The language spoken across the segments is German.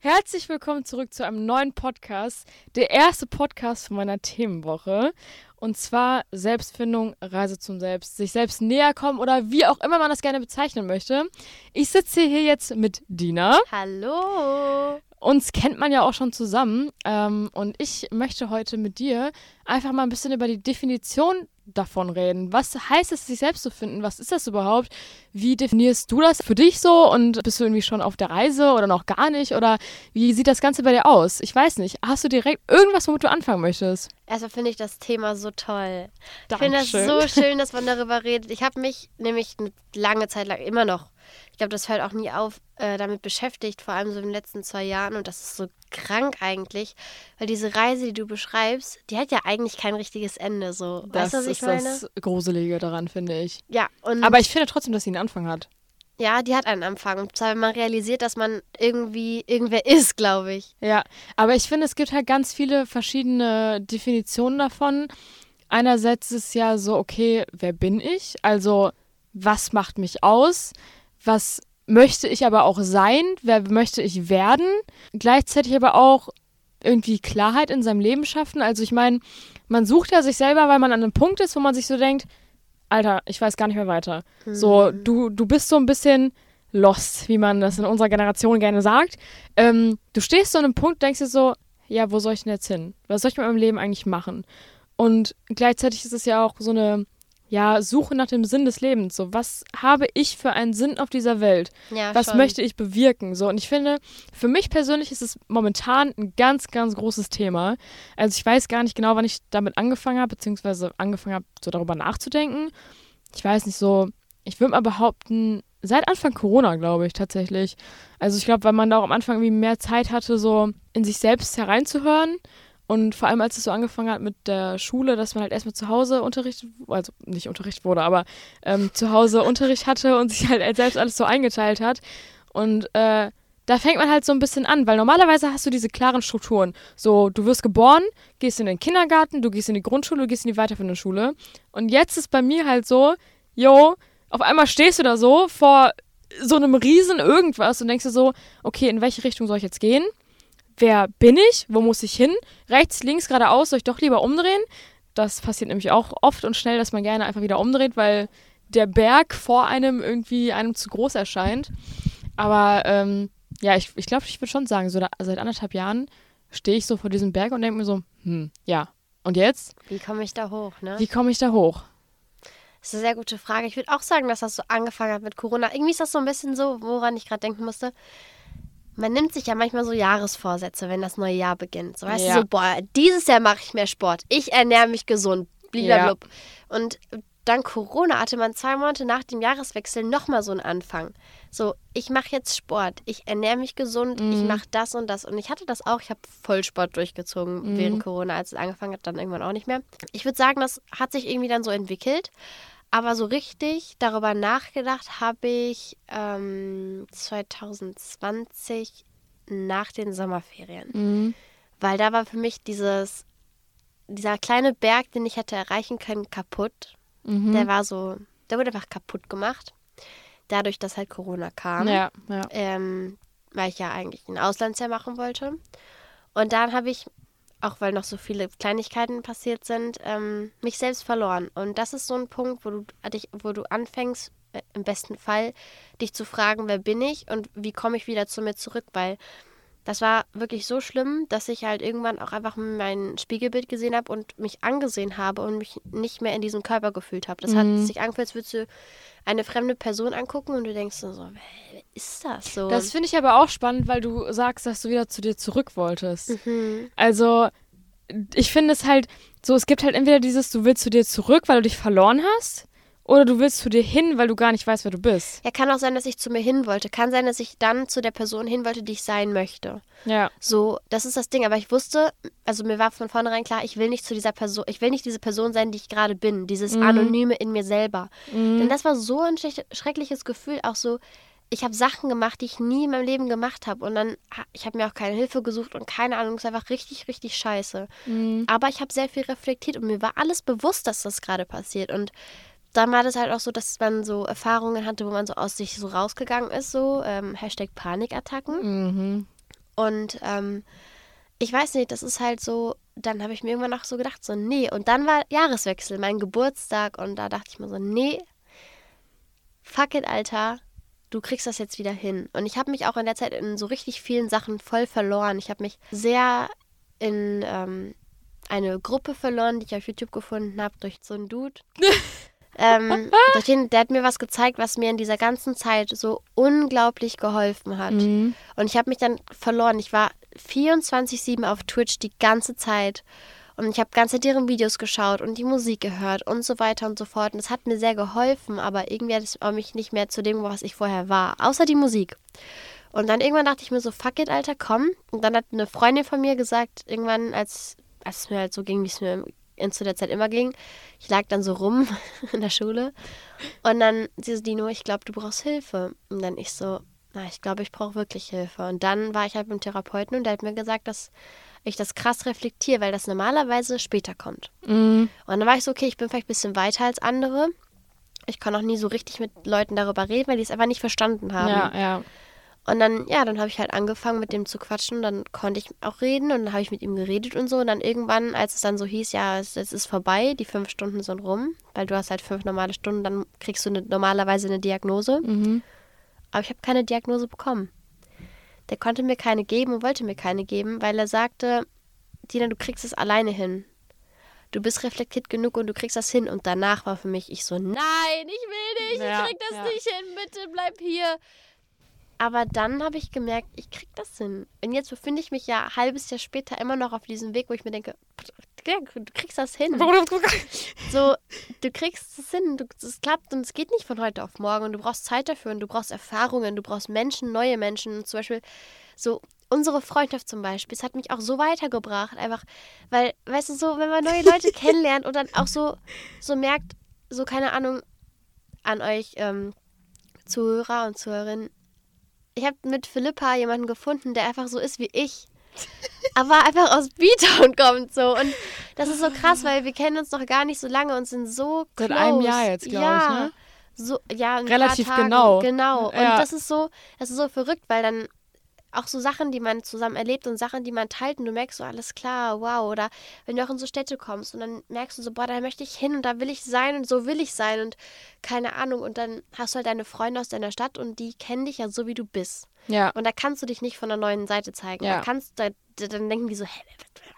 Herzlich willkommen zurück zu einem neuen Podcast. Der erste Podcast von meiner Themenwoche. Und zwar Selbstfindung, Reise zum Selbst, sich selbst näher kommen oder wie auch immer man das gerne bezeichnen möchte. Ich sitze hier jetzt mit Dina. Hallo. Uns kennt man ja auch schon zusammen. Ähm, und ich möchte heute mit dir einfach mal ein bisschen über die Definition davon reden. Was heißt es, sich selbst zu finden? Was ist das überhaupt? Wie definierst du das für dich so? Und bist du irgendwie schon auf der Reise oder noch gar nicht? Oder wie sieht das Ganze bei dir aus? Ich weiß nicht. Hast du direkt irgendwas, womit du anfangen möchtest? Erstmal finde ich das Thema so toll. Ich Dankeschön. finde das so schön, dass man darüber redet. Ich habe mich nämlich eine lange Zeit lang immer noch, ich glaube, das hört auch nie auf, äh, damit beschäftigt, vor allem so in den letzten zwei Jahren. Und das ist so krank eigentlich, weil diese Reise, die du beschreibst, die hat ja eigentlich kein richtiges Ende. So. Das weißt du, was ich ist meine? das Gruselige daran, finde ich. Ja, und Aber ich finde trotzdem, dass sie einen Anfang hat. ja, die hat einen Anfang. Und zwar, wenn man realisiert, dass man irgendwie irgendwer ist, glaube ich. Ja, aber ich finde, es gibt halt ganz viele verschiedene Definitionen davon. Einerseits ist es ja so, okay, wer bin ich? Also, was macht mich aus? Was möchte ich aber auch sein? Wer möchte ich werden? Gleichzeitig aber auch irgendwie Klarheit in seinem Leben schaffen. Also, ich meine, man sucht ja sich selber, weil man an einem Punkt ist, wo man sich so denkt, Alter, ich weiß gar nicht mehr weiter. So, du, du bist so ein bisschen lost, wie man das in unserer Generation gerne sagt. Ähm, du stehst so an einem Punkt, denkst dir so, ja, wo soll ich denn jetzt hin? Was soll ich mit meinem Leben eigentlich machen? Und gleichzeitig ist es ja auch so eine, ja, Suche nach dem Sinn des Lebens. So, was habe ich für einen Sinn auf dieser Welt? Ja, was schon. möchte ich bewirken? So, und ich finde, für mich persönlich ist es momentan ein ganz, ganz großes Thema. Also ich weiß gar nicht genau, wann ich damit angefangen habe, beziehungsweise angefangen habe, so darüber nachzudenken. Ich weiß nicht so, ich würde mal behaupten, seit Anfang Corona, glaube ich, tatsächlich. Also ich glaube, weil man da auch am Anfang irgendwie mehr Zeit hatte, so in sich selbst hereinzuhören. Und vor allem, als es so angefangen hat mit der Schule, dass man halt erstmal zu Hause Unterricht, also nicht Unterricht wurde, aber ähm, zu Hause Unterricht hatte und sich halt selbst alles so eingeteilt hat. Und äh, da fängt man halt so ein bisschen an, weil normalerweise hast du diese klaren Strukturen. So, du wirst geboren, gehst in den Kindergarten, du gehst in die Grundschule, du gehst in die weiterführende Schule. Und jetzt ist bei mir halt so, yo, auf einmal stehst du da so vor so einem riesen irgendwas und denkst dir so, okay, in welche Richtung soll ich jetzt gehen? Wer bin ich? Wo muss ich hin? Rechts, links, geradeaus, soll ich doch lieber umdrehen? Das passiert nämlich auch oft und schnell, dass man gerne einfach wieder umdreht, weil der Berg vor einem irgendwie einem zu groß erscheint. Aber ähm, ja, ich, ich glaube, ich würde schon sagen, so da, seit anderthalb Jahren stehe ich so vor diesem Berg und denke mir so, hm, ja. Und jetzt? Wie komme ich da hoch, ne? Wie komme ich da hoch? Das ist eine sehr gute Frage. Ich würde auch sagen, dass das so angefangen hat mit Corona. Irgendwie ist das so ein bisschen so, woran ich gerade denken musste. Man nimmt sich ja manchmal so Jahresvorsätze, wenn das neue Jahr beginnt. So weißt Ja. du, so, boah, dieses Jahr mache ich mehr Sport. Ich ernähre mich gesund. Blablabla. Und dann Corona hatte man zwei Monate nach dem Jahreswechsel nochmal so einen Anfang. So, ich mache jetzt Sport, ich ernähre mich gesund, ich mache das und das. Und ich hatte das auch, ich habe Vollsport durchgezogen während Corona, als es angefangen hat, dann irgendwann auch nicht mehr. Ich würde sagen, das hat sich irgendwie dann so entwickelt. Aber so richtig darüber nachgedacht habe ich ähm, 2020 nach den Sommerferien. Mhm. Weil da war für mich dieses, dieser kleine Berg, den ich hätte erreichen können, kaputt. Mhm. Der war so, der wurde einfach kaputt gemacht. Dadurch, dass halt Corona kam. Ja, ja. Ähm, weil ich ja eigentlich ein Auslandsjahr machen wollte. Und dann habe ich, auch weil noch so viele Kleinigkeiten passiert sind, ähm, mich selbst verloren. Und das ist so ein Punkt, wo du, dich, wo du anfängst, äh, im besten Fall, dich zu fragen, wer bin ich und wie komme ich wieder zu mir zurück, weil das war wirklich so schlimm, dass ich halt irgendwann auch einfach mein Spiegelbild gesehen habe und mich angesehen habe und mich nicht mehr in diesem Körper gefühlt habe. Das hat sich angefühlt, als würdest du eine fremde Person angucken und du denkst so, so wer ist das so? Das finde ich aber auch spannend, weil du sagst, dass du wieder zu dir zurück wolltest. Mhm. Also, ich finde es halt so, es gibt halt entweder dieses, du willst zu dir zurück, weil du dich verloren hast, oder du willst zu dir hin, weil du gar nicht weißt, wer du bist. Ja, kann auch sein, dass ich zu mir hin wollte. Kann sein, dass ich dann zu der Person hin wollte, die ich sein möchte. Ja. So, das ist das Ding. Aber ich wusste, also mir war von vornherein klar, ich will nicht zu dieser Person, ich will nicht diese Person sein, die ich gerade bin. Dieses Anonyme in mir selber. Denn das war so ein schreckliches Gefühl. Auch so, ich habe Sachen gemacht, die ich nie in meinem Leben gemacht habe. Und dann, ich habe mir auch keine Hilfe gesucht und keine Ahnung, es ist einfach richtig, richtig scheiße. Aber ich habe sehr viel reflektiert und mir war alles bewusst, dass das gerade passiert. Und dann war das halt auch so, dass man so Erfahrungen hatte, wo man so aus sich so rausgegangen ist, so ähm, Hashtag Panikattacken. Mhm. Und ähm, ich weiß nicht, das ist halt so, dann habe ich mir irgendwann noch so gedacht, so, nee. Und dann war Jahreswechsel, mein Geburtstag. Und da dachte ich mir so, nee, fuck it, Alter. Du kriegst das jetzt wieder hin. Und ich habe mich auch in der Zeit in so richtig vielen Sachen voll verloren. Ich habe mich sehr in ähm, eine Gruppe verloren, die ich auf YouTube gefunden habe, durch so einen Dude. ähm, der hat mir was gezeigt, was mir in dieser ganzen Zeit so unglaublich geholfen hat. Mhm. Und ich habe mich dann verloren. Ich war 24-7 auf Twitch die ganze Zeit. Und ich habe ganze deren Videos geschaut und die Musik gehört und so weiter und so fort. Und es hat mir sehr geholfen, aber irgendwie hat es mich nicht mehr zu dem, was ich vorher war. Außer die Musik. Und dann irgendwann dachte ich mir so, fuck it, Alter, komm. Und dann hat eine Freundin von mir gesagt, irgendwann, als, als es mir halt so ging, wie es mir zu der Zeit immer ging, ich lag dann so rum in der Schule. Und dann sie so, Dino, ich glaube, du brauchst Hilfe. Und dann ich so, na, ich glaube, ich brauche wirklich Hilfe. Und dann war ich halt beim Therapeuten und der hat mir gesagt, dass ich das krass reflektiere, weil das normalerweise später kommt. Mhm. Und dann war ich so, okay, ich bin vielleicht ein bisschen weiter als andere. Ich kann auch nie so richtig mit Leuten darüber reden, weil die es einfach nicht verstanden haben. Ja, ja. Und dann, ja, dann habe ich halt angefangen mit dem zu quatschen. Dann konnte ich auch reden und dann habe ich mit ihm geredet und so. Und dann irgendwann, als es dann so hieß, ja, es, es ist vorbei, die fünf Stunden sind rum, weil du hast halt fünf normale Stunden, dann kriegst du eine, normalerweise eine Diagnose. Mhm. Aber ich habe keine Diagnose bekommen. Der konnte mir keine geben und wollte mir keine geben, weil er sagte, Dina, du kriegst es alleine hin. Du bist reflektiert genug und du kriegst das hin. Und danach war für mich, ich so, nein, ich will nicht, Ja, ich krieg das ja. nicht hin, bitte bleib hier. Aber dann habe ich gemerkt, ich krieg das hin. Und jetzt befinde ich mich ja ein halbes Jahr später immer noch auf diesem Weg, wo ich mir denke, du kriegst das hin. So, du kriegst es hin, es klappt und es geht nicht von heute auf morgen und du brauchst Zeit dafür und du brauchst Erfahrungen, du brauchst Menschen, neue Menschen. Zum Beispiel so unsere Freundschaft zum Beispiel, es hat mich auch so weitergebracht, einfach, weil, weißt du, so, wenn man neue Leute kennenlernt und dann auch so, so merkt, so keine Ahnung an euch ähm, Zuhörer und Zuhörerinnen, ich habe mit Philippa jemanden gefunden, der einfach so ist wie ich. aber einfach aus Beatown kommt so. Und das ist so krass, weil wir kennen uns noch gar nicht so lange und sind so Seit close. einem Jahr jetzt, glaub ich, ja, ne? So, ja, Relativ genau. Genau. Und Ja. das ist so, das ist so verrückt, weil dann auch so Sachen, die man zusammen erlebt und Sachen, die man teilt und du merkst so, alles klar, wow. Oder wenn du auch in so Städte kommst und dann merkst du so, boah, da möchte ich hin und da will ich sein und so will ich sein und keine Ahnung. Und dann hast du halt deine Freunde aus deiner Stadt und die kennen dich ja so, wie du bist. Ja. Und da kannst du dich nicht von der neuen Seite zeigen. Ja. Da kannst da, da- dann denken die so, hä,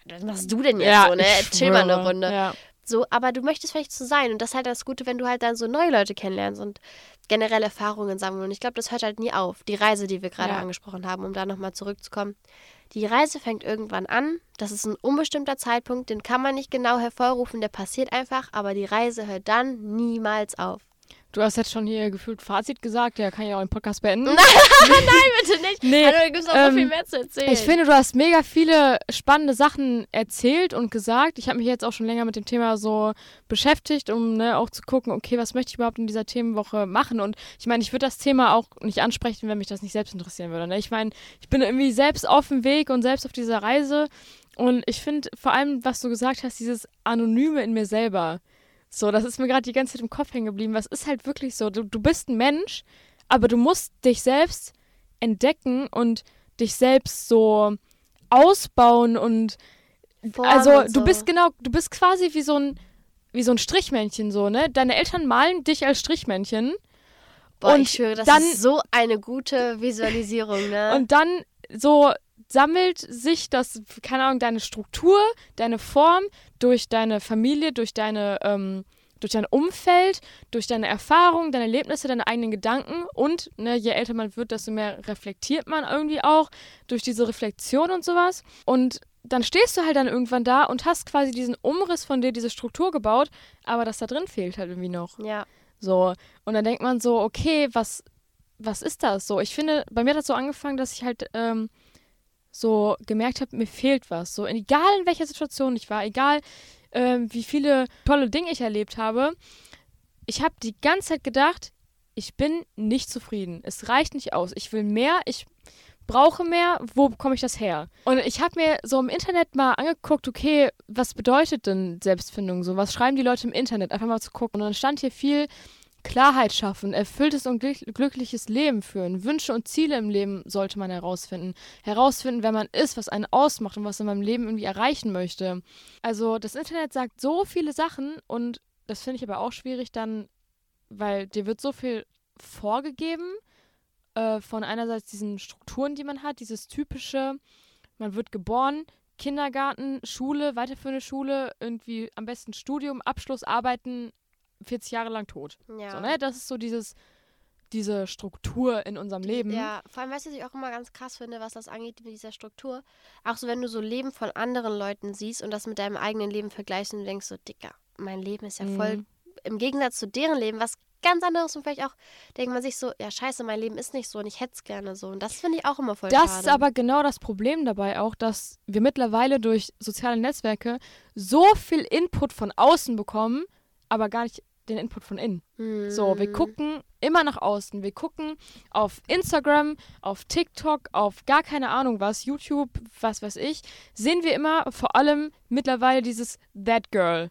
was machst du denn jetzt ja, so, ne? Chill mal eine. Runde. Ja. So, aber du möchtest vielleicht so sein. Und das ist halt das Gute, wenn du halt dann so neue Leute kennenlernst und generell Erfahrungen sammeln. Und ich glaube, das hört halt nie auf. Die Reise, die wir gerade Ja. angesprochen haben, um da nochmal zurückzukommen. Die Reise fängt irgendwann an. Das ist ein unbestimmter Zeitpunkt, den kann man nicht genau hervorrufen, der passiert einfach, aber die Reise hört dann niemals auf. Du hast jetzt schon hier gefühlt Fazit gesagt, ja, kann ich auch den Podcast beenden. Bitte nicht. Nee, Hallo, da gibt es noch ähm, so viel mehr zu erzählen. Ich finde, du hast mega viele spannende Sachen erzählt und gesagt. Ich habe mich jetzt auch schon länger mit dem Thema so beschäftigt, um ne, auch zu gucken, okay, was möchte ich überhaupt in dieser Themenwoche machen? Und ich meine, ich würde das Thema auch nicht ansprechen, wenn mich das nicht selbst interessieren würde. Ne? Ich meine, ich bin irgendwie selbst auf dem Weg und selbst auf dieser Reise. Und ich finde vor allem, was du gesagt hast, dieses Anonyme in mir selber. So, das ist mir gerade die ganze Zeit im Kopf hängen geblieben. Was ist halt wirklich so? Du, du bist ein Mensch, aber du musst dich selbst entdecken und dich selbst so ausbauen und Formen also du so. bist genau, du bist quasi wie so ein wie so ein Strichmännchen so, ne? Deine Eltern malen dich als Strichmännchen Boah, und ich schwöre, das dann- ist so eine gute Visualisierung, ne? und dann so sammelt sich das, keine Ahnung, deine Struktur, deine Form durch deine Familie, durch deine, ähm, durch dein Umfeld, durch deine Erfahrungen, deine Erlebnisse, deine eigenen Gedanken und ne, je älter man wird, desto mehr reflektiert man irgendwie auch durch diese Reflexion und sowas. Und dann stehst du halt dann irgendwann da und hast quasi diesen Umriss von dir, diese Struktur gebaut, aber das da drin fehlt halt irgendwie noch. ja. So. Und dann denkt man so, okay, was, was ist das so? Ich finde, bei mir hat das so angefangen, dass ich halt ähm, so gemerkt habe, mir fehlt was. So, egal in welcher Situation ich war, egal ähm, wie viele tolle Dinge ich erlebt habe, ich habe die ganze Zeit gedacht, ich bin nicht zufrieden. Es reicht nicht aus. Ich will mehr, ich brauche mehr, wo bekomme ich das her? Und ich habe mir so im Internet mal angeguckt, okay, was bedeutet denn Selbstfindung so? Was schreiben die Leute im Internet? Einfach mal zu gucken. Und dann stand hier viel Klarheit schaffen, erfülltes und glückliches Leben führen. Wünsche und Ziele im Leben sollte man herausfinden. Herausfinden, wer man ist, was einen ausmacht und was man im Leben irgendwie erreichen möchte. Also das Internet sagt so viele Sachen und das finde ich aber auch schwierig dann, weil dir wird so viel vorgegeben äh, von einerseits diesen Strukturen, die man hat, dieses typische, man wird geboren, Kindergarten, Schule, weiterführende Schule, irgendwie am besten Studium, Abschluss, Arbeiten, 40 Jahre lang tot. Ja. So, ne? Das ist so dieses, diese Struktur in unserem Leben. Ja, vor allem, weißt du, was ich auch immer ganz krass finde, was das angeht mit dieser Struktur. Auch so, wenn du so Leben von anderen Leuten siehst und das mit deinem eigenen Leben vergleichst und du denkst so, Dicker, mein Leben ist ja voll Mhm. im Gegensatz zu deren Leben, was ganz anderes und vielleicht auch denkt man sich so, ja scheiße, mein Leben ist nicht so und ich hätte es gerne so. Und das finde ich auch immer voll Das schade. ist aber genau das Problem dabei auch, dass wir mittlerweile durch soziale Netzwerke so viel Input von außen bekommen, aber gar nicht den Input von innen. So, wir Mhm. gucken immer nach außen. Wir gucken auf Instagram, auf TikTok, auf gar keine Ahnung was, YouTube, was weiß ich, sehen wir immer vor allem mittlerweile dieses That Girl.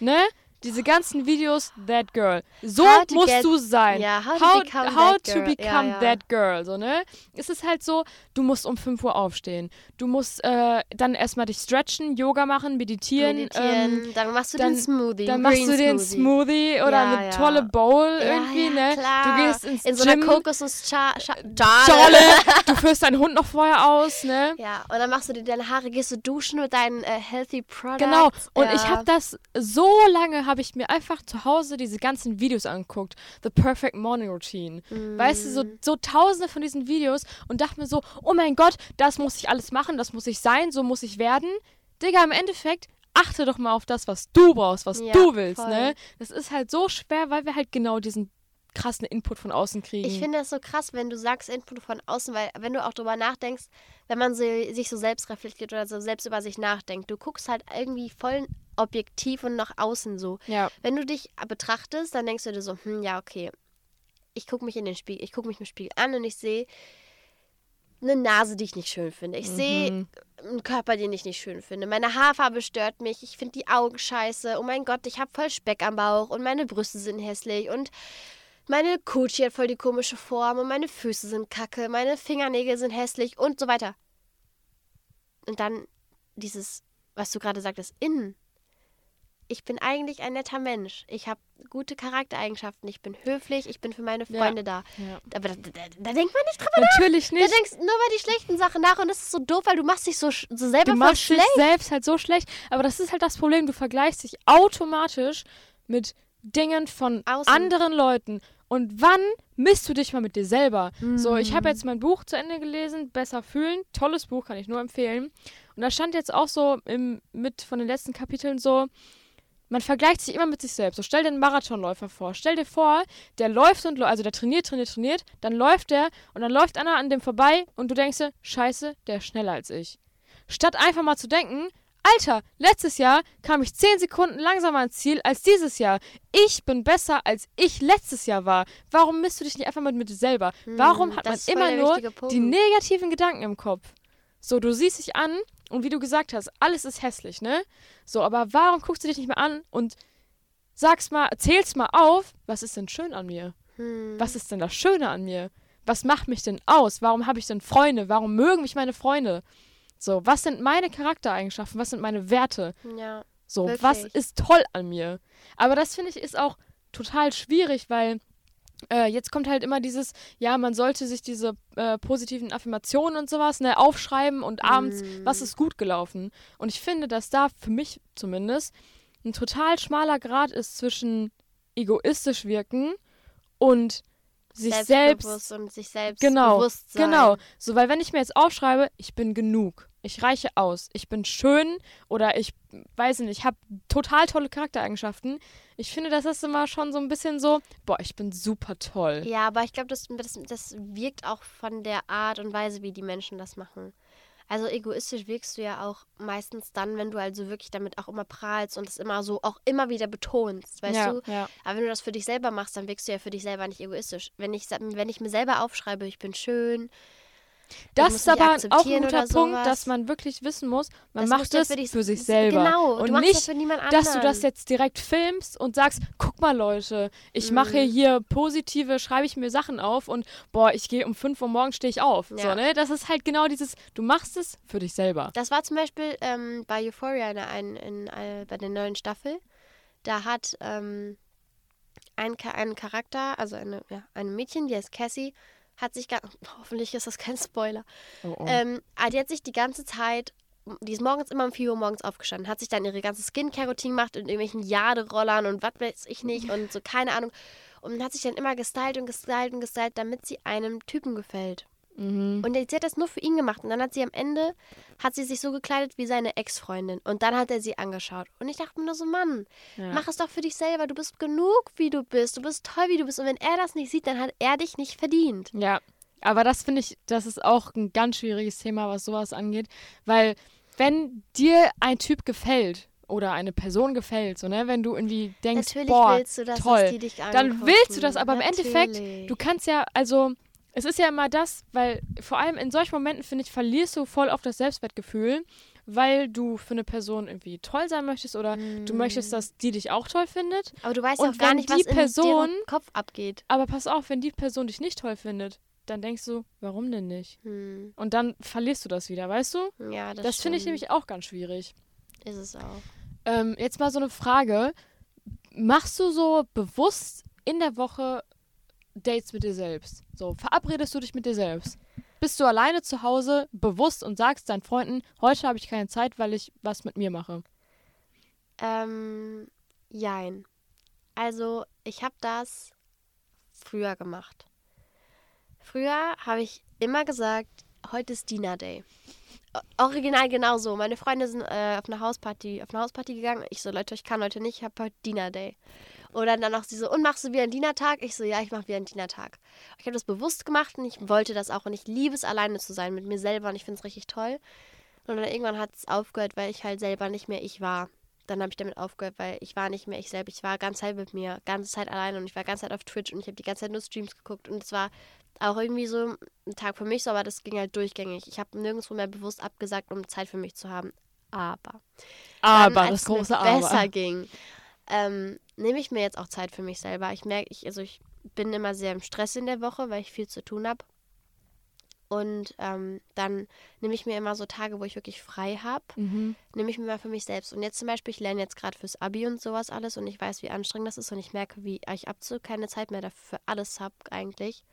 Ne? Diese ganzen Videos, That Girl. So to musst get- du sein. Ja, how to how, become how that to girl. become Ja, ja. that girl, so, ne? Es ist halt so, du musst um 5 Uhr aufstehen. Du musst äh, dann erstmal dich stretchen, Yoga machen, meditieren. Meditieren, Ähm, dann machst du dann- den Smoothie. dann Green machst du den Smoothie oder Ja, eine tolle Bowl irgendwie, ne? Klar. Du gehst ins In so Gym. einer Kokosnuss-Schale. Schale. du führst deinen Hund noch vorher aus, ne? Ja, und dann machst du dir deine Haare, gehst du duschen mit deinen äh, Healthy Products. Genau. Und ich habe das so lange habe ich mir einfach zu Hause diese ganzen Videos angeguckt. The Perfect Morning Routine. Weißt du, so, Mm. so tausende von diesen Videos und dachte mir so, oh mein Gott, das muss ich alles machen, das muss ich sein, so muss ich werden. Digga, im Endeffekt achte doch mal auf das, was du brauchst, was Ja, du willst, voll. ne? Das ist halt so schwer, weil wir halt genau diesen krassen Input von außen kriegen. Ich finde das so krass, wenn du sagst Input von außen, weil wenn du auch drüber nachdenkst, wenn man so, sich so selbst reflektiert oder so selbst über sich nachdenkt, du guckst halt irgendwie voll objektiv und nach außen so. ja. Wenn du dich betrachtest, dann denkst du dir so, hm, ja, okay, ich gucke mich in den Spiegel, ich gucke mich im Spiegel an und ich sehe eine Nase, die ich nicht schön finde. Ich sehe Mhm. einen Körper, den ich nicht schön finde. Meine Haarfarbe stört mich. Ich finde die Augen scheiße. Oh mein Gott, ich habe voll Speck am Bauch und meine Brüste sind hässlich und meine Kutschi hat voll die komische Form und meine Füße sind kacke, meine Fingernägel sind hässlich und so weiter. Und dann dieses, was du gerade sagtest, innen. Ich bin eigentlich ein netter Mensch. Ich habe gute Charaktereigenschaften. Ich bin höflich. Ich bin für meine Ja. Freunde da. ja. Aber da, da, da denkt man nicht drüber Natürlich Du nicht. denkst nur über die schlechten Sachen nach und das ist so doof, weil du machst dich so, so selber Du machst dich schlecht. selbst halt so schlecht. Aber das ist halt das Problem. Du vergleichst dich automatisch mit Dingen von Außen. anderen Leuten. Und wann misst du dich mal mit dir selber? So, ich Mhm. habe jetzt mein Buch zu Ende gelesen, Besser fühlen. Tolles Buch, kann ich nur empfehlen. Und da stand jetzt auch so im, mit von den letzten Kapiteln so, man vergleicht sich immer mit sich selbst. So, stell dir einen Marathonläufer vor. Stell dir vor, der läuft und läuft, also der trainiert, trainiert, trainiert, dann läuft der und dann läuft einer an dem vorbei und du denkst dir, scheiße, der ist schneller als ich. Statt einfach mal zu denken, Alter, letztes Jahr kam ich 10 Sekunden langsamer ans Ziel als dieses Jahr. Ich bin besser, als ich letztes Jahr war. Warum misst du dich nicht einfach mit, mit dir selber? Warum hat man immer nur die negativen Gedanken im Kopf? So, du siehst dich an und wie du gesagt hast, alles ist hässlich, ne? So, aber warum guckst du dich nicht mehr an und sagst mal, zählst mal auf, was ist denn schön an mir? Hm. Was ist denn das Schöne an mir? Was macht mich denn aus? Warum habe ich denn Freunde? Warum mögen mich meine Freunde? So, was sind meine Charaktereigenschaften? Was sind meine Werte? Ja. So, Wirklich. was ist toll an mir? Aber das finde ich ist auch total schwierig, weil äh, jetzt kommt halt immer dieses, ja, man sollte sich diese äh, positiven Affirmationen und sowas ne, aufschreiben und abends, Mm. was ist gut gelaufen. Und ich finde, dass da für mich zumindest ein total schmaler Grad ist zwischen egoistisch wirken und sich selbst und sich selbst Genau, bewusst sein. Genau. So, weil wenn ich mir jetzt aufschreibe, ich bin genug, ich reiche aus, ich bin schön oder ich weiß nicht, ich habe total tolle Charaktereigenschaften. Ich finde, das ist immer schon so ein bisschen so, boah, ich bin super toll. Ja, aber ich glaube, das, das, das wirkt auch von der Art und Weise, wie die Menschen das machen. Also egoistisch wirkst du ja auch meistens dann, wenn du also wirklich damit auch immer prahlst und es immer so auch immer wieder betonst, weißt ja, du? ja. Aber wenn du das für dich selber machst, dann wirkst du ja für dich selber nicht egoistisch. Wenn ich, wenn ich mir selber aufschreibe, ich bin schön, Das ist aber auch ein guter Punkt, dass man wirklich wissen muss, man Das macht es für für sich selber. Genau, und nicht, das dass du das jetzt direkt filmst und sagst, guck mal Leute, ich mache Mhm. hier positive, schreibe ich mir Sachen auf und boah, ich gehe um 5 Uhr morgens stehe ich auf. So, Ja. ne? Das ist halt genau dieses, du machst es für dich selber. Das war zum Beispiel ähm, bei Euphoria in, in, in, äh, bei der neuen Staffel. Da hat ähm, ein, ein Charakter, also eine, ja, ein Mädchen, die heißt Cassie, hat sich, hoffentlich ist das kein Spoiler, Oh, oh. ähm, ah, die hat sich die ganze Zeit, die ist morgens immer um 4 Uhr morgens aufgestanden, hat sich dann ihre ganze Skincare-Routine gemacht in irgendwelchen Jaderollern und was weiß ich nicht und so, keine Ahnung. Und hat sich dann immer gestylt und gestylt und gestylt, damit sie einem Typen gefällt. Mhm. Und sie hat das nur für ihn gemacht. Und dann hat sie am Ende, hat sie sich so gekleidet wie seine Ex-Freundin. Und dann hat er sie angeschaut. Und ich dachte mir nur so, Mann, ja. mach es doch für dich selber. Du bist genug, wie du bist. Du bist toll, wie du bist. Und wenn er das nicht sieht, dann hat er dich nicht verdient. Ja, aber das finde ich, das ist auch ein ganz schwieriges Thema, was sowas angeht, weil wenn dir ein Typ gefällt oder eine Person gefällt, so ne, wenn du irgendwie denkst, Natürlich boah, willst du, toll, das die dich dann willst du das, aber im Endeffekt, Natürlich. du kannst ja, also es ist ja immer das, weil vor allem in solchen Momenten, finde ich, verlierst du voll auf das Selbstwertgefühl, weil du für eine Person irgendwie toll sein möchtest oder du möchtest, dass die dich auch toll findet. Aber du weißt Und ja auch gar nicht, die was in Person- deren Kopf abgeht. Aber pass auf, wenn die Person dich nicht toll findet, dann denkst du, warum denn nicht? Hm. Und dann verlierst du das wieder, weißt du? Ja, das, Das, finde ich nämlich auch ganz schwierig. Ist es auch. Ähm, jetzt mal so eine Frage. Machst du so bewusst in der Woche Dates mit dir selbst? So, verabredest du dich mit dir selbst? Bist du alleine zu Hause bewusst und sagst deinen Freunden, heute habe ich keine Zeit, weil ich was mit mir mache? Ähm, jein. Also, ich habe das früher gemacht. Früher habe ich immer gesagt, heute ist Dinner Day. Original genauso. Meine Freunde sind äh, auf eine Hausparty, auf eine Hausparty gegangen. Ich so, Leute, ich kann heute nicht, ich habe heute Dinner Day. Oder dann auch sie so, und machst du wieder einen Dienertag? Ich so, ja, ich mache wieder einen Dienertag. Ich habe das bewusst gemacht und ich wollte das auch und ich liebe es, alleine zu sein mit mir selber und ich finde es richtig toll. Und dann irgendwann hat es aufgehört, weil ich halt selber nicht mehr ich war. Dann habe ich damit aufgehört, weil ich war nicht mehr ich selbst. Ich war ganz Zeit mit mir, ganze Zeit alleine und ich war ganz Zeit auf Twitch und ich habe die ganze Zeit nur Streams geguckt und es war auch irgendwie so ein Tag für mich, so, aber das ging halt durchgängig. Ich habe nirgendwo mehr bewusst abgesagt, um Zeit für mich zu haben. Aber Aber, dann, das es mir große besser Aber. ging, ähm, nehme ich mir jetzt auch Zeit für mich selber. Ich merke, ich, also ich bin immer sehr im Stress in der Woche, weil ich viel zu tun habe. Und ähm, dann nehme ich mir immer so Tage, wo ich wirklich frei habe, Mhm. nehme ich mir mal für mich selbst. Und jetzt zum Beispiel, ich lerne jetzt gerade fürs Abi und sowas alles und ich weiß, wie anstrengend das ist und ich merke, wie ich absolut keine Zeit mehr dafür alles habe eigentlich.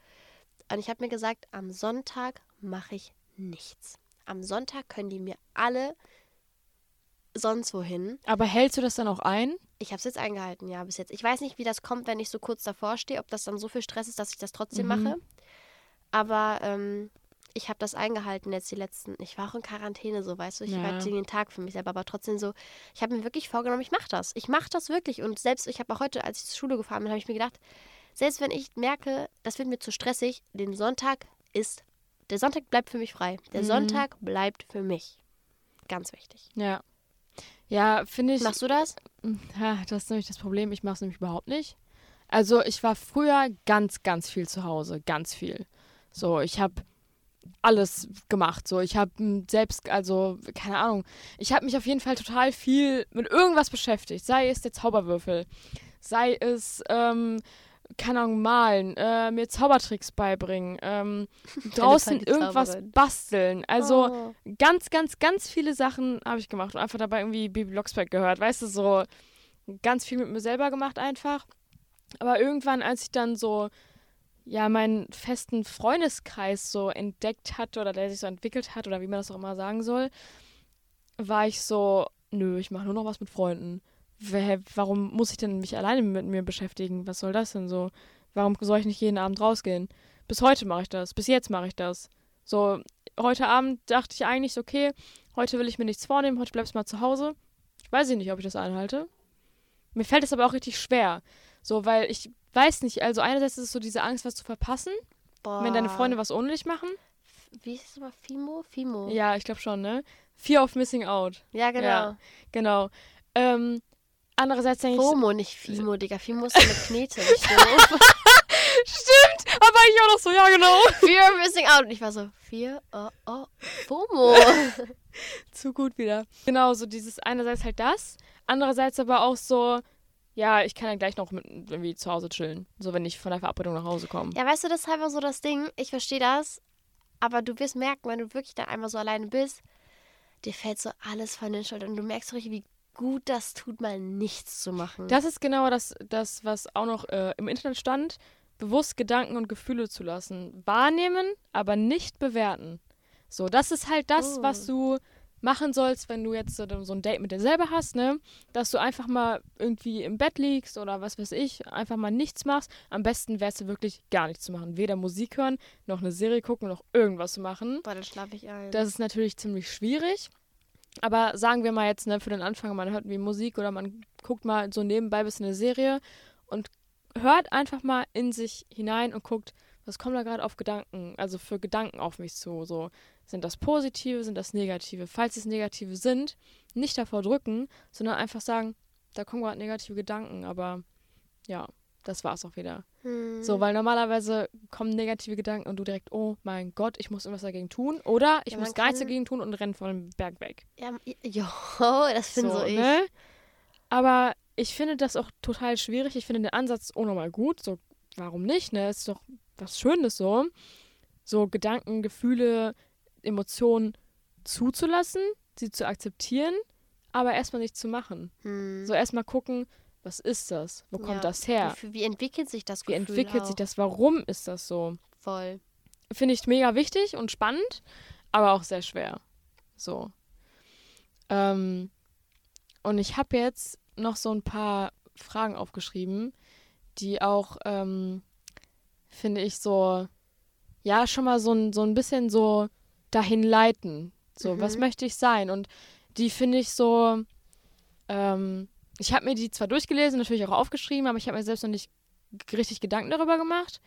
Und ich habe mir gesagt, am Sonntag mache ich nichts. Am Sonntag können die mir alle sonst wohin. Aber hältst du das dann auch ein? Ich habe es jetzt eingehalten, ja, bis jetzt. Ich weiß nicht, wie das kommt, wenn ich so kurz davor stehe, ob das dann so viel Stress ist, dass ich das trotzdem Mhm. mache. Aber ähm, ich habe das eingehalten jetzt die letzten. Ich war auch in Quarantäne, so weißt du. Ich Ja. war den Tag für mich selber, aber trotzdem so. Ich habe mir wirklich vorgenommen, ich mache das. Ich mache das wirklich. Und selbst, ich habe auch heute, als ich zur Schule gefahren bin, habe ich mir gedacht, selbst wenn ich merke, das wird mir zu stressig, den Sonntag ist, der Sonntag bleibt für mich frei. Der Mhm. Sonntag bleibt für mich. Ganz wichtig. Ja. Ja, finde ich. Machst du das? Ja, das ist nämlich das Problem. Ich mache es nämlich überhaupt nicht. Also ich war früher ganz, ganz viel zu Hause, ganz viel. So, ich habe alles gemacht. So, ich habe selbst, also keine Ahnung, ich habe mich auf jeden Fall total viel mit irgendwas beschäftigt. Sei es der Zauberwürfel, sei es ähm, keine Ahnung malen, äh, mir Zaubertricks beibringen, ähm, draußen irgendwas basteln. Also Oh. ganz, ganz, ganz viele Sachen habe ich gemacht und einfach dabei irgendwie Baby Blocksberg gehört. Weißt du, so ganz viel mit mir selber gemacht einfach. Aber irgendwann, als ich dann so, ja, meinen festen Freundeskreis so entdeckt hatte oder der sich so entwickelt hat oder wie man das auch immer sagen soll, war ich so, nö, ich mache nur noch was mit Freunden. Wer- Warum muss ich denn mich alleine mit mir beschäftigen? Was soll das denn so? Warum soll ich nicht jeden Abend rausgehen? Bis heute mache ich das. Bis jetzt mache ich das. So, heute Abend dachte ich eigentlich, okay, heute will ich mir nichts vornehmen, heute bleibst du mal zu Hause. Ich weiß nicht, ob ich das einhalte. Mir fällt es aber auch richtig schwer. So, weil ich weiß nicht, also einerseits ist es so diese Angst, was zu verpassen, Boah. wenn deine Freunde was ohne dich machen. Wie ist es mal? Fimo? Fimo. Ja, ich glaube schon, ne? Fear of Missing Out. Ja, genau. Ja. Genau. Ähm, andererseits denke ich. FOMO, nicht Fimo, Digga. Fimo ist so eine Knete. Stimmt! war ich auch noch so, ja, genau. Fear of Missing Out. Und ich war so, Fear, oh, oh, FOMO. Zu gut wieder. Genau, so dieses einerseits halt das, andererseits aber auch so, ja, ich kann ja gleich noch mit irgendwie zu Hause chillen. So, wenn ich von der Verabredung nach Hause komme. ja, weißt du, das ist einfach so das Ding. Ich verstehe das. Aber du wirst merken, wenn du wirklich dann einmal so alleine bist, dir fällt so alles von den Schultern. Und du merkst richtig, wie gut das tut, mal nichts zu machen. Das ist genau das, das was auch noch äh, im Internet stand. Bewusst Gedanken und Gefühle zu lassen. Wahrnehmen, aber nicht bewerten. So, das ist halt das, Oh. was du machen sollst, wenn du jetzt so, ein Date mit dir selber hast, ne? Dass du einfach mal irgendwie im Bett liegst oder was weiß ich, einfach mal nichts machst. Am besten wärst du wirklich gar nichts zu machen. Weder Musik hören, noch eine Serie gucken, noch irgendwas zu machen. Boah, dann schlafe ich ein. Das ist natürlich ziemlich schwierig. Aber sagen wir mal jetzt ne, für den Anfang, man hört wie Musik oder man guckt mal so nebenbei ein bisschen eine Serie und hört einfach mal in sich hinein und guckt, was kommt da gerade auf Gedanken, also für Gedanken auf mich zu. So, sind das positive, sind das negative? Falls es negative sind, nicht davor drücken, sondern einfach sagen, da kommen gerade negative Gedanken, aber ja, das war's auch wieder. Hm. So, weil normalerweise kommen negative Gedanken und du direkt, oh mein Gott, ich muss irgendwas dagegen tun. Oder ich Ja, muss gar nichts dagegen tun und renne von dem Berg weg. Ja, jo, das bin so, ich. ne? Aber ich finde das auch total schwierig. Ich finde den Ansatz unnormal gut. So, warum nicht, ne? Ist doch was Schönes so. So Gedanken, Gefühle, Emotionen zuzulassen, sie zu akzeptieren, aber erstmal nicht zu machen. Hm. So erstmal gucken, was ist das? Wo kommt Ja. das her? Wie, wie entwickelt sich das Wie Gefühl entwickelt auch? sich das? Warum ist das so? Voll. finde ich mega wichtig und spannend, aber auch sehr schwer. So. Ähm, und ich habe jetzt noch so ein paar Fragen aufgeschrieben, die auch, ähm, finde ich, so, ja, schon mal so ein, so ein bisschen so dahin leiten. So, Mhm. was möchte ich sein? Und die finde ich so, ähm, ich habe mir die zwar durchgelesen, natürlich auch aufgeschrieben, aber ich habe mir selbst noch nicht richtig Gedanken darüber gemacht.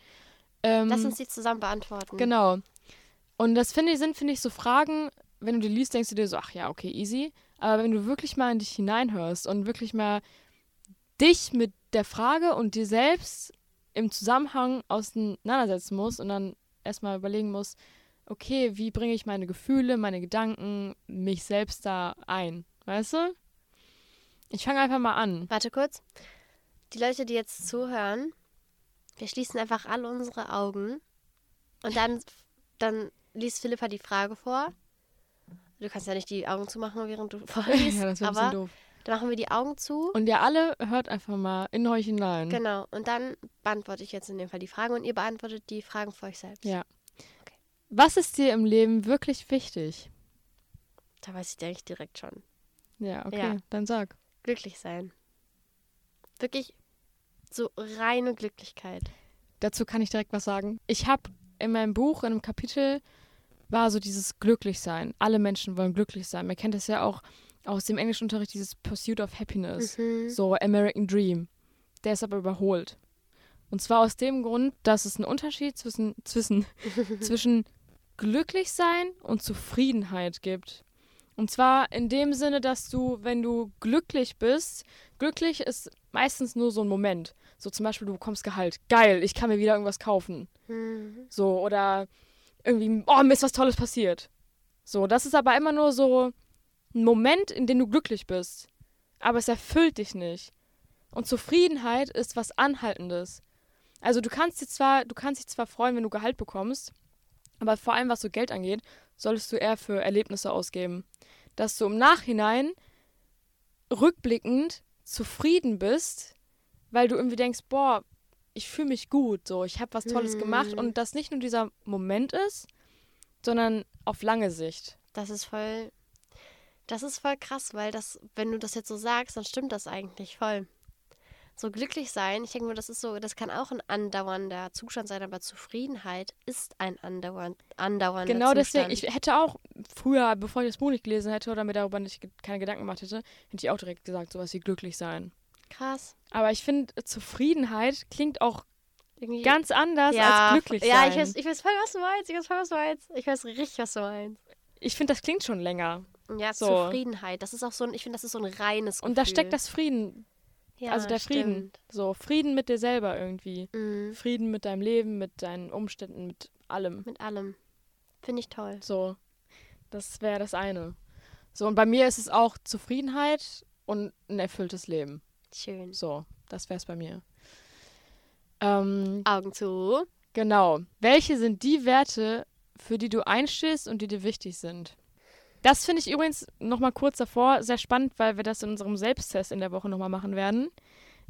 Ähm, Lass uns die zusammen beantworten. Genau. Und das finde ich, sind, finde ich, so Fragen, wenn du die liest, denkst du dir so, ach ja, okay, easy. Aber wenn du wirklich mal in dich hineinhörst und wirklich mal dich mit der Frage und dir selbst im Zusammenhang auseinandersetzen musst und dann erstmal überlegen musst, okay, wie bringe ich meine Gefühle, meine Gedanken, mich selbst da ein? Weißt du? Ich fange einfach mal an. Warte kurz. Die Leute, die jetzt zuhören, wir schließen einfach alle unsere Augen und dann, dann liest Philippa die Frage vor. Du kannst ja nicht die Augen zumachen, während du vorliest, ja, das wird ein bisschen doof. Dann machen wir die Augen zu. Und ihr alle hört einfach mal in euch hinein. Genau, und dann beantworte ich jetzt in dem Fall die Fragen und ihr beantwortet die Fragen für euch selbst. Ja. Was ist dir im Leben wirklich wichtig? Da weiß ich eigentlich direkt schon. Ja, okay, Ja. dann sag. Glücklich sein. Wirklich so reine Glücklichkeit. Dazu kann ich direkt was sagen. Ich habe in meinem Buch, in einem Kapitel, war so dieses Glücklichsein. Alle Menschen wollen glücklich sein. Man kennt das ja auch aus dem Englischunterricht, dieses Pursuit of Happiness. Mhm. So American Dream. Der ist aber überholt. Und zwar aus dem Grund, dass es einen Unterschied zwischen, zwischen, zwischen glücklich sein und Zufriedenheit gibt. Und zwar in dem Sinne, dass du, wenn du glücklich bist, glücklich ist meistens nur so ein Moment. So zum Beispiel, du bekommst Gehalt. Geil, ich kann mir wieder irgendwas kaufen. Mhm. So, oder irgendwie, oh, mir ist was Tolles passiert. So, das ist aber immer nur so ein Moment, in dem du glücklich bist. Aber es erfüllt dich nicht. Und Zufriedenheit ist was Anhaltendes. Also du kannst dich zwar, du kannst dich zwar freuen, wenn du Gehalt bekommst, aber vor allem was so Geld angeht, solltest du eher für Erlebnisse ausgeben. Dass du im Nachhinein rückblickend zufrieden bist, weil du irgendwie denkst, boah, ich fühle mich gut, so, ich habe was Tolles Hm. gemacht und das nicht nur dieser Moment ist, sondern auf lange Sicht. Das ist voll. Das ist voll krass, weil das, wenn du das jetzt so sagst, dann stimmt das eigentlich voll. So glücklich sein, ich denke mir, das ist so, das kann auch ein andauernder Zustand sein, aber Zufriedenheit ist ein andauernd, andauernder Genau Zustand. deswegen, ich hätte auch früher, bevor ich das Buch nicht gelesen hätte oder mir darüber nicht keine Gedanken gemacht hätte, hätte ich auch direkt gesagt, sowas wie glücklich sein. Krass. Aber ich finde, Zufriedenheit klingt auch Irgendwie, ganz anders ja, als glücklich Ja, sein. ich weiß, ich weiß voll, was du meinst. Ich weiß voll, was du meinst. Ich weiß richtig, was du meinst. ich finde, das klingt schon länger. Ja, So. Zufriedenheit. Das ist auch so ein, ich finde, das ist so ein reines Gefühl. Und da steckt das Frieden Ja, also der Frieden. stimmt. So, Frieden mit dir selber irgendwie. Mhm. Frieden mit deinem Leben, mit deinen Umständen, mit allem. Mit allem. Finde ich toll. So, das wäre das eine. So, und bei mir ist es auch Zufriedenheit und ein erfülltes Leben. Schön. So, das wäre es bei mir. Ähm, Augen zu. genau. Welche sind die Werte, für die du einstehst und die dir wichtig sind? Das finde ich übrigens nochmal kurz davor sehr spannend, weil wir das in unserem Selbsttest in der Woche nochmal machen werden.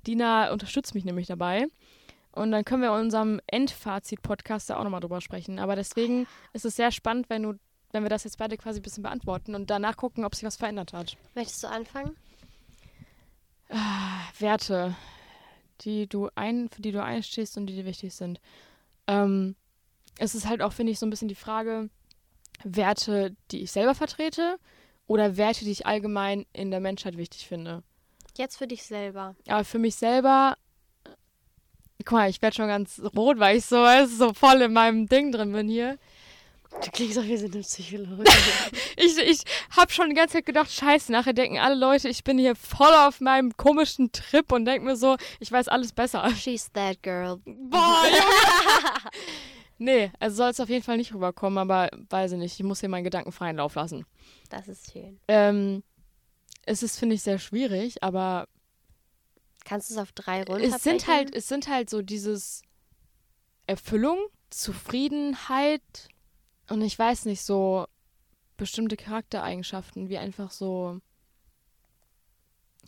Dina unterstützt mich nämlich dabei. Und dann können wir in unserem Endfazit-Podcast da auch nochmal drüber sprechen. Aber deswegen ist es sehr spannend, wenn du, wenn wir das jetzt beide quasi ein bisschen beantworten und danach gucken, ob sich was verändert hat. Möchtest du anfangen? Werte, die du ein, für die du einstehst und die dir wichtig sind. Ähm, es ist halt auch, finde ich, so ein bisschen die Frage, Werte, die ich selber vertrete oder Werte, die ich allgemein in der Menschheit wichtig finde. Jetzt für dich selber. Aber für mich selber, äh, guck mal, ich werde schon ganz rot, weil ich so, so voll in meinem Ding drin bin hier. Du klingst auch, wir sind eine Psychologin. Ich, ich habe schon die ganze Zeit gedacht, scheiße, nachher denken alle Leute, ich bin hier voll auf meinem komischen Trip und denke mir so, ich weiß alles besser. She's that girl. Boah, Junge. nee, also soll es auf jeden Fall nicht rüberkommen, aber weiß ich nicht, ich muss hier meinen Gedanken freien Lauf lassen. Das ist schön. Ähm, es ist, finde ich, sehr schwierig, aber Kannst du es auf drei runterbrechen? es sind halt, es sind halt so dieses Erfüllung, Zufriedenheit und ich weiß nicht, so bestimmte Charaktereigenschaften wie einfach so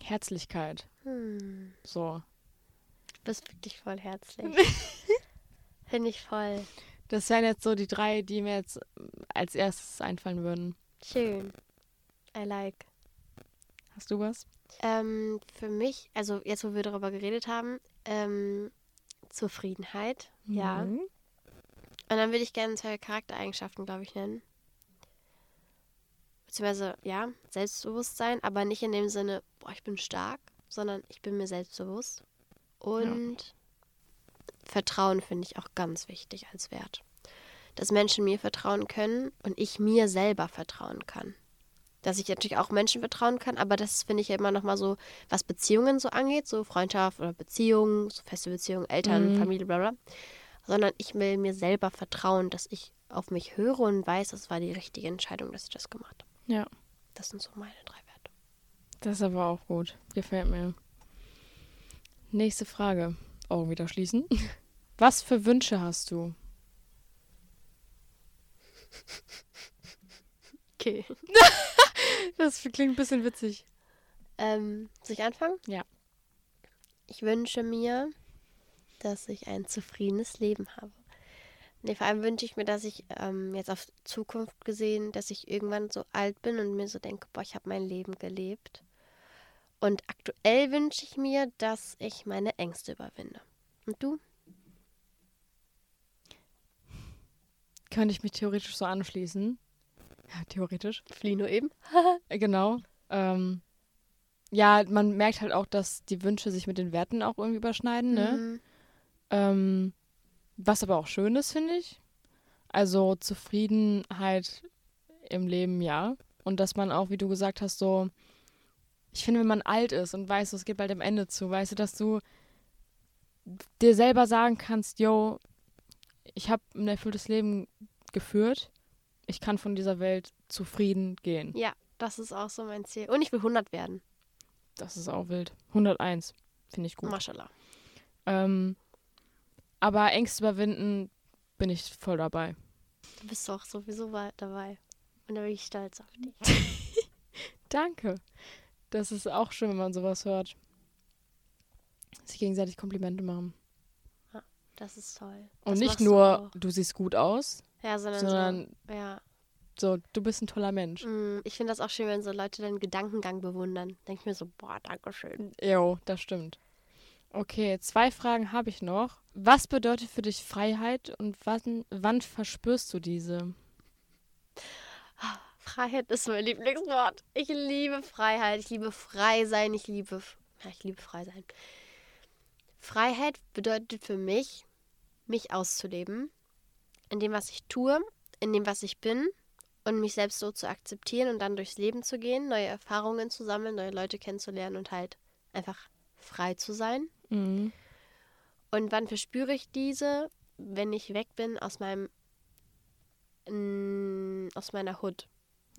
Herzlichkeit. Hm, So. du bist wirklich voll herzlich. Finde ich voll. Das wären jetzt so die drei, die mir jetzt als erstes einfallen würden. Schön. I like. Hast du was? Ähm, für mich, also jetzt, wo wir darüber geredet haben, ähm, Zufriedenheit, ja. Mhm. Und dann würde ich gerne zwei Charaktereigenschaften, glaube ich, nennen. Beziehungsweise, ja, Selbstbewusstsein, aber nicht in dem Sinne, boah, ich bin stark, sondern ich bin mir selbstbewusst. Und Vertrauen finde ich auch ganz wichtig als Wert. Dass Menschen mir vertrauen können und ich mir selber vertrauen kann. Dass ich natürlich auch Menschen vertrauen kann, aber das finde ich ja immer nochmal so, was Beziehungen so angeht, so Freundschaft oder Beziehungen, so feste Beziehungen, Eltern, Mhm. Familie, bla bla. Sondern ich will mir selber vertrauen, dass ich auf mich höre und weiß, das war die richtige Entscheidung, dass ich das gemacht habe. Ja, Das sind so meine drei Werte. das ist aber auch gut. Gefällt mir. Nächste Frage. Augen wieder schließen. Was für Wünsche hast du? Okay. Das klingt ein bisschen witzig. Ähm, soll ich anfangen? Ja. Ich wünsche mir, dass ich ein zufriedenes Leben habe. Nee, vor allem wünsche ich mir, dass ich ähm, jetzt auf Zukunft gesehen, dass ich irgendwann so alt bin und mir so denke, boah, ich habe mein Leben gelebt. Und aktuell wünsche ich mir, dass ich meine Ängste überwinde. Und du? Könnte ich mich theoretisch so anschließen? Ja, theoretisch. Flino eben. Äh, Genau. Ähm, ja, man merkt halt auch, dass die Wünsche sich mit den Werten auch irgendwie überschneiden, ne? Mhm. Ähm, was aber auch schön ist, finde ich. Also Zufriedenheit im Leben, ja. Und dass man auch, wie du gesagt hast, so, ich finde, wenn man alt ist und weiß, es geht bald am Ende zu, weißt du, dass du dir selber sagen kannst, yo, ich habe ein erfülltes Leben geführt, ich kann von dieser Welt zufrieden gehen. Ja, das ist auch so mein Ziel. Und ich will 100 werden. Das ist auch wild. 101, finde ich gut. Maschallah. Ähm, aber Ängste überwinden bin ich voll dabei. Du bist doch sowieso dabei. Und da bin ich stolz auf dich. Danke. Das ist auch schön, wenn man sowas hört. Sich gegenseitig Komplimente machen. Das ist toll. Und Das nicht du nur, auch. du siehst gut aus, Ja, sondern, sondern so. Ja. so, du bist ein toller Mensch. Mm, Ich finde das auch schön, wenn so Leute den Gedankengang bewundern. Denke ich mir so, boah, danke schön. Jo, das stimmt. Okay, zwei Fragen habe ich noch. Was bedeutet für dich Freiheit und wann, wann verspürst du diese? Freiheit ist mein Lieblingswort. Ich liebe Freiheit. Ich liebe frei sein. Ich liebe, ja, ich liebe frei sein. Freiheit bedeutet für mich, mich auszuleben. In dem, was ich tue, in dem, was ich bin. Und mich selbst so zu akzeptieren und dann durchs Leben zu gehen, neue Erfahrungen zu sammeln, neue Leute kennenzulernen und halt einfach frei zu sein. Mhm. Und wann verspüre ich diese? Wenn ich weg bin aus meinem aus meiner Hood.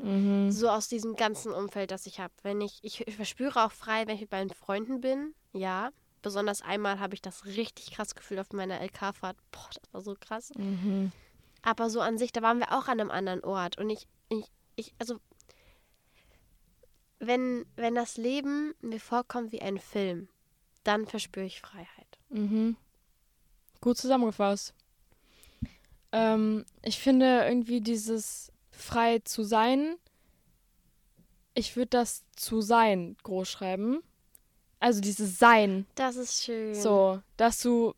Mhm. So aus diesem ganzen Umfeld, das ich habe. Wenn ich, ich, ich verspüre auch frei, wenn ich mit meinen Freunden bin, ja. Besonders einmal habe ich das richtig krass gefühlt auf meiner LK-Fahrt. Boah, das war so krass. Mhm. Aber so an sich, da waren wir auch an einem anderen Ort. Und ich, ich, ich also, wenn, wenn das Leben mir vorkommt wie ein Film, dann verspüre ich Freiheit. Mhm. Gut zusammengefasst. Ähm, ich finde irgendwie dieses frei zu sein, ich würde das zu sein groß schreiben. Also dieses Sein. Das ist schön. So, dass du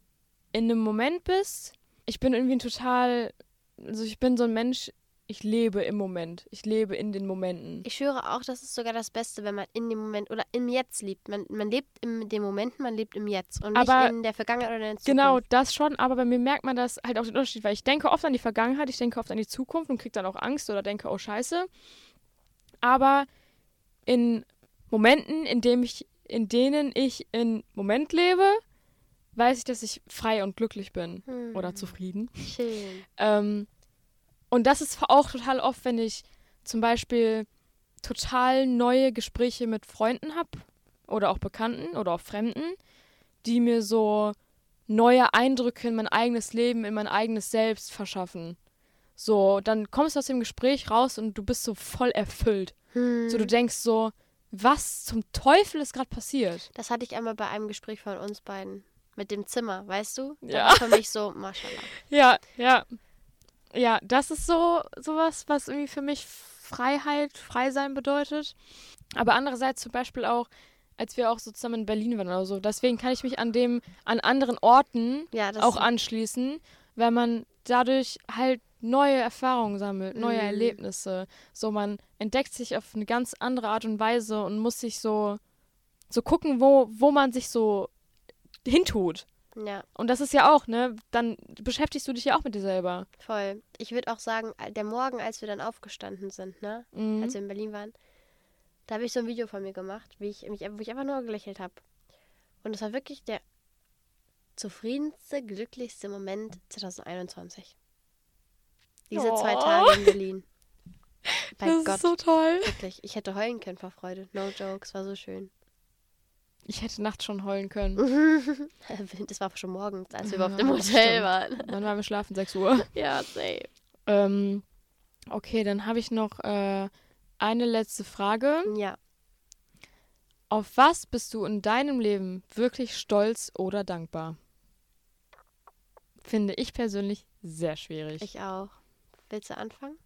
in einem Moment bist. Ich bin irgendwie total, also ich bin so ein Mensch, ich lebe im Moment. Ich lebe in den Momenten. Ich schwöre auch, das ist sogar das Beste, wenn man in dem Moment oder im Jetzt lebt. Man, man lebt in dem Moment, man lebt im Jetzt und Aber nicht in der Vergangenheit oder in der Zukunft. Genau, das schon, aber bei mir merkt man das halt auch den Unterschied, weil ich denke oft an die Vergangenheit, ich denke oft an die Zukunft und kriege dann auch Angst oder denke, oh scheiße. Aber in Momenten, in, dem ich, in denen ich im Moment lebe, weiß ich, dass ich frei und glücklich bin Hm. oder zufrieden. Schön. Ähm, und das ist auch total oft, wenn ich zum Beispiel total neue Gespräche mit Freunden habe oder auch Bekannten oder auch Fremden, die mir so neue Eindrücke in mein eigenes Leben, in mein eigenes Selbst verschaffen. So, dann kommst du aus dem Gespräch raus und du bist so voll erfüllt. Hm. So, du denkst so, was zum Teufel ist gerade passiert? Das hatte ich einmal bei einem Gespräch von uns beiden. Mit dem Zimmer, weißt du? Das Ja. war für mich so, Maschallah. Ja, ja. Ja, das ist so sowas, was irgendwie für mich Freiheit, frei sein bedeutet. Aber andererseits zum Beispiel auch, als wir auch so zusammen in Berlin waren oder so. Deswegen kann ich mich an dem, an anderen Orten Ja, auch anschließen, weil man dadurch halt neue Erfahrungen sammelt, neue Mhm. Erlebnisse. So, man entdeckt sich auf eine ganz andere Art und Weise und muss sich so, so gucken, wo, wo man sich so hintut. Ja, Und das ist ja auch, ne? Dann beschäftigst du dich ja auch mit dir selber. voll. Ich würde auch sagen, der Morgen, als wir dann aufgestanden sind, ne? Mhm. Als wir in Berlin waren, da habe ich so ein Video von mir gemacht, wie ich mich, wo ich einfach nur gelächelt habe. Und es war wirklich der zufriedenste, glücklichste Moment 2021. Diese zwei Oh. Tage in Berlin. Bei das Gott, ist so toll. wirklich. Ich hätte heulen können vor Freude. No jokes, war so schön. Ich hätte nachts schon heulen können. Das war schon morgens, als wir Ja, überhaupt im Hotel waren. Wann waren wir schlafen? 6 Uhr. Ja, safe. Ähm, okay, dann habe ich noch äh, eine letzte Frage. Ja. Auf was bist du in deinem Leben wirklich stolz oder dankbar? Finde ich persönlich sehr schwierig. Ich auch. Willst du anfangen?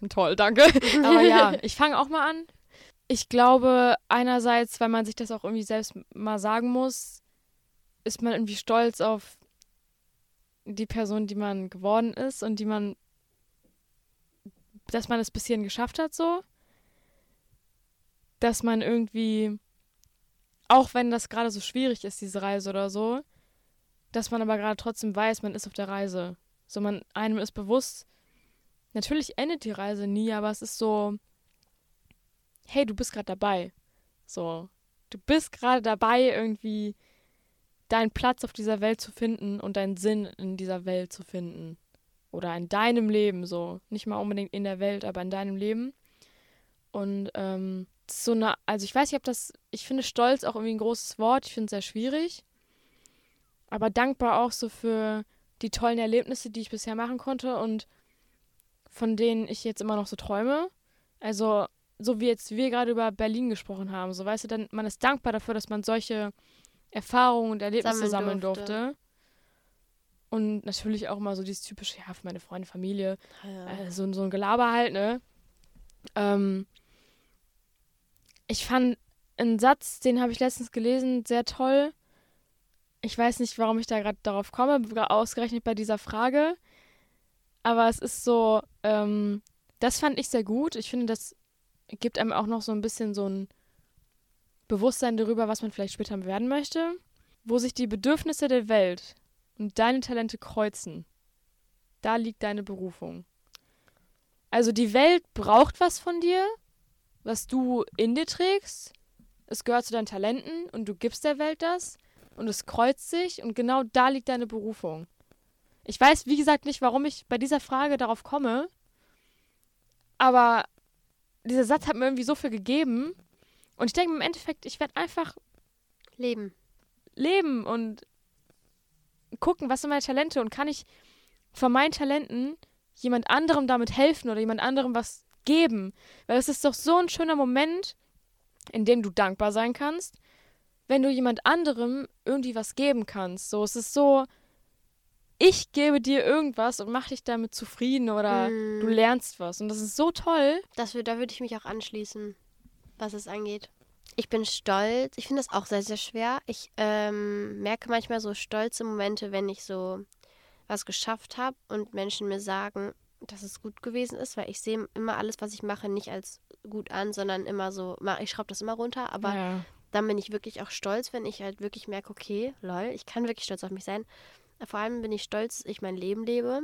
Toll, danke. Aber ja, ich fange auch mal an. Ich glaube, einerseits, weil man sich das auch irgendwie selbst mal sagen muss, ist man irgendwie stolz auf die Person, die man geworden ist und die man, dass man es bis hierhin geschafft hat, so. Dass man irgendwie, auch wenn das gerade so schwierig ist, diese Reise oder so, dass man aber gerade trotzdem weiß, man ist auf der Reise. So, man, einem ist bewusst, natürlich endet die Reise nie, aber es ist so, hey, du bist gerade dabei. So, du bist gerade dabei, irgendwie deinen Platz auf dieser Welt zu finden und deinen Sinn in dieser Welt zu finden. Oder in deinem Leben, so. Nicht mal unbedingt in der Welt, aber in deinem Leben. Und ähm, so eine, also ich weiß nicht, ob das, ich finde Stolz auch irgendwie ein großes Wort, ich finde es sehr schwierig. Aber dankbar auch so für die tollen Erlebnisse, die ich bisher machen konnte und von denen ich jetzt immer noch so träume. Also, so wie jetzt wir gerade über Berlin gesprochen haben, so weißt du, dann man ist dankbar dafür, dass man solche Erfahrungen und Erlebnisse Sammeln sammeln, durfte. durfte. Und natürlich auch mal so dieses typische, ja, für meine Freunde, Familie, Ja. äh, so, so ein Gelaber halt, ne? Ähm, ich fand einen Satz, den habe ich letztens gelesen, sehr toll. Ich weiß nicht, warum ich da gerade darauf komme, ausgerechnet bei dieser Frage. Aber es ist so, ähm, das fand ich sehr gut. Ich finde, das gibt einem auch noch so ein bisschen so ein Bewusstsein darüber, was man vielleicht später werden möchte. Wo sich die Bedürfnisse der Welt und deine Talente kreuzen, da liegt deine Berufung. Also die Welt braucht was von dir, was du in dir trägst. es gehört zu deinen Talenten und du gibst der Welt das und es kreuzt sich und genau da liegt deine Berufung. Ich weiß, wie gesagt, nicht, warum ich bei dieser Frage darauf komme, aber dieser Satz hat mir irgendwie so viel gegeben und ich denke im Endeffekt, ich werde einfach Leben. leben und gucken, was sind meine Talente und kann ich von meinen Talenten jemand anderem damit helfen oder jemand anderem was geben. Weil es ist doch so ein schöner Moment, in dem du dankbar sein kannst, wenn du jemand anderem irgendwie was geben kannst. So, es ist so, ich gebe dir irgendwas und mach dich damit zufrieden oder Mm. du lernst was. Und das ist so toll. Das, da würde ich mich auch anschließen, was es angeht. Ich bin stolz. Ich finde das auch sehr, sehr schwer. Ich ähm, merke manchmal so stolze Momente, wenn ich so was geschafft habe und Menschen mir sagen, dass es gut gewesen ist, weil ich sehe immer alles, was ich mache, nicht als gut an, sondern immer so, ich schraube das immer runter, aber ja. dann bin ich wirklich auch stolz, wenn ich halt wirklich merke, okay, lol, ich kann wirklich stolz auf mich sein. Vor allem bin ich stolz, dass ich mein Leben lebe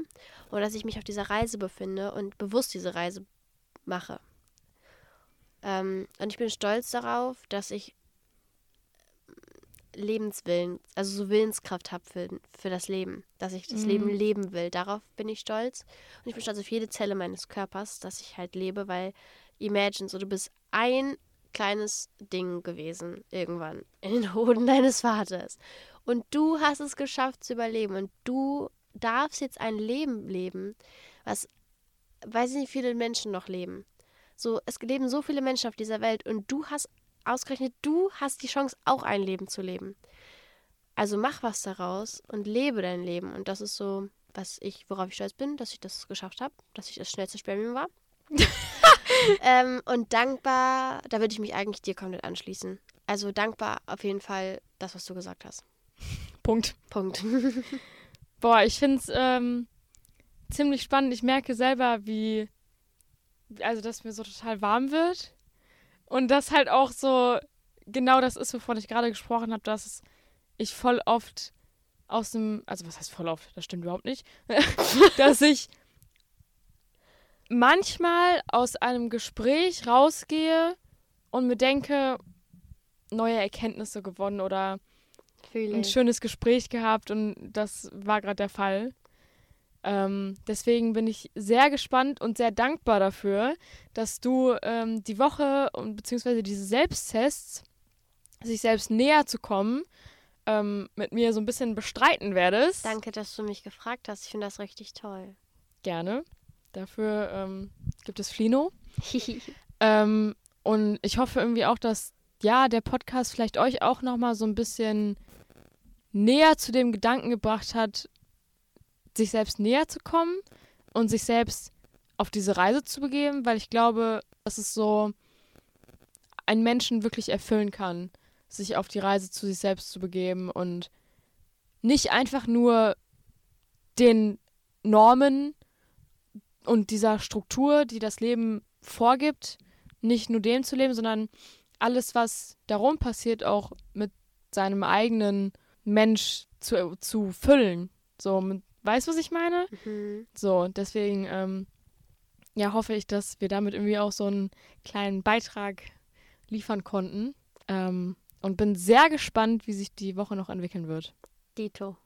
und dass ich mich auf dieser Reise befinde und bewusst diese Reise mache. Ähm, und ich bin stolz darauf, dass ich Lebenswillen, also so Willenskraft habe für, für das Leben, dass ich das Mhm. Leben leben will. Darauf bin ich stolz. Und ich bin stolz auf jede Zelle meines Körpers, dass ich halt lebe, weil imagine, so du bist ein kleines Ding gewesen irgendwann in den Hoden deines Vaters. Und du hast es geschafft zu überleben. Und du darfst jetzt ein Leben leben, was, weiß ich nicht, viele Menschen noch leben. So, es leben so viele Menschen auf dieser Welt und du hast ausgerechnet, du hast die Chance, auch ein Leben zu leben. Also mach was daraus und lebe dein Leben. Und das ist so, was ich, worauf ich stolz bin, dass ich das geschafft habe, dass ich das schnellste Spermium war. ähm, und dankbar, da würde ich mich eigentlich dir komplett anschließen. Also dankbar auf jeden Fall das, was du gesagt hast. Punkt. Punkt. Boah, ich finde es ähm, ziemlich spannend. Ich merke selber, wie, also dass mir so total warm wird. Und das halt auch so genau das ist, wovon ich gerade gesprochen habe, dass ich voll oft aus dem, also was heißt voll oft, das stimmt überhaupt nicht, dass ich manchmal aus einem Gespräch rausgehe und mir denke, neue Erkenntnisse gewonnen oder ein schönes Gespräch gehabt und das war gerade der Fall. Ähm, deswegen bin ich sehr gespannt und sehr dankbar dafür, dass du ähm, die Woche und beziehungsweise diese Selbsttests, sich selbst näher zu kommen, ähm, mit mir so ein bisschen bestreiten werdest. Danke, dass du mich gefragt hast. Ich finde das richtig toll. Gerne. Dafür ähm, gibt es Flino. Ähm, und ich hoffe irgendwie auch, dass ja der Podcast vielleicht euch auch noch mal so ein bisschen näher zu dem Gedanken gebracht hat, sich selbst näher zu kommen und sich selbst auf diese Reise zu begeben, weil ich glaube, dass es so einen Menschen wirklich erfüllen kann, sich auf die Reise zu sich selbst zu begeben und nicht einfach nur den Normen und dieser Struktur, die das Leben vorgibt, nicht nur dem zu leben, sondern alles, was darum passiert, auch mit seinem eigenen Mensch zu, zu füllen. So, mit, weißt du, was ich meine? Mhm. So, deswegen, ähm, ja, hoffe ich, dass wir damit irgendwie auch so einen kleinen Beitrag liefern konnten. Ähm, und bin sehr gespannt, wie sich die Woche noch entwickeln wird. Dito.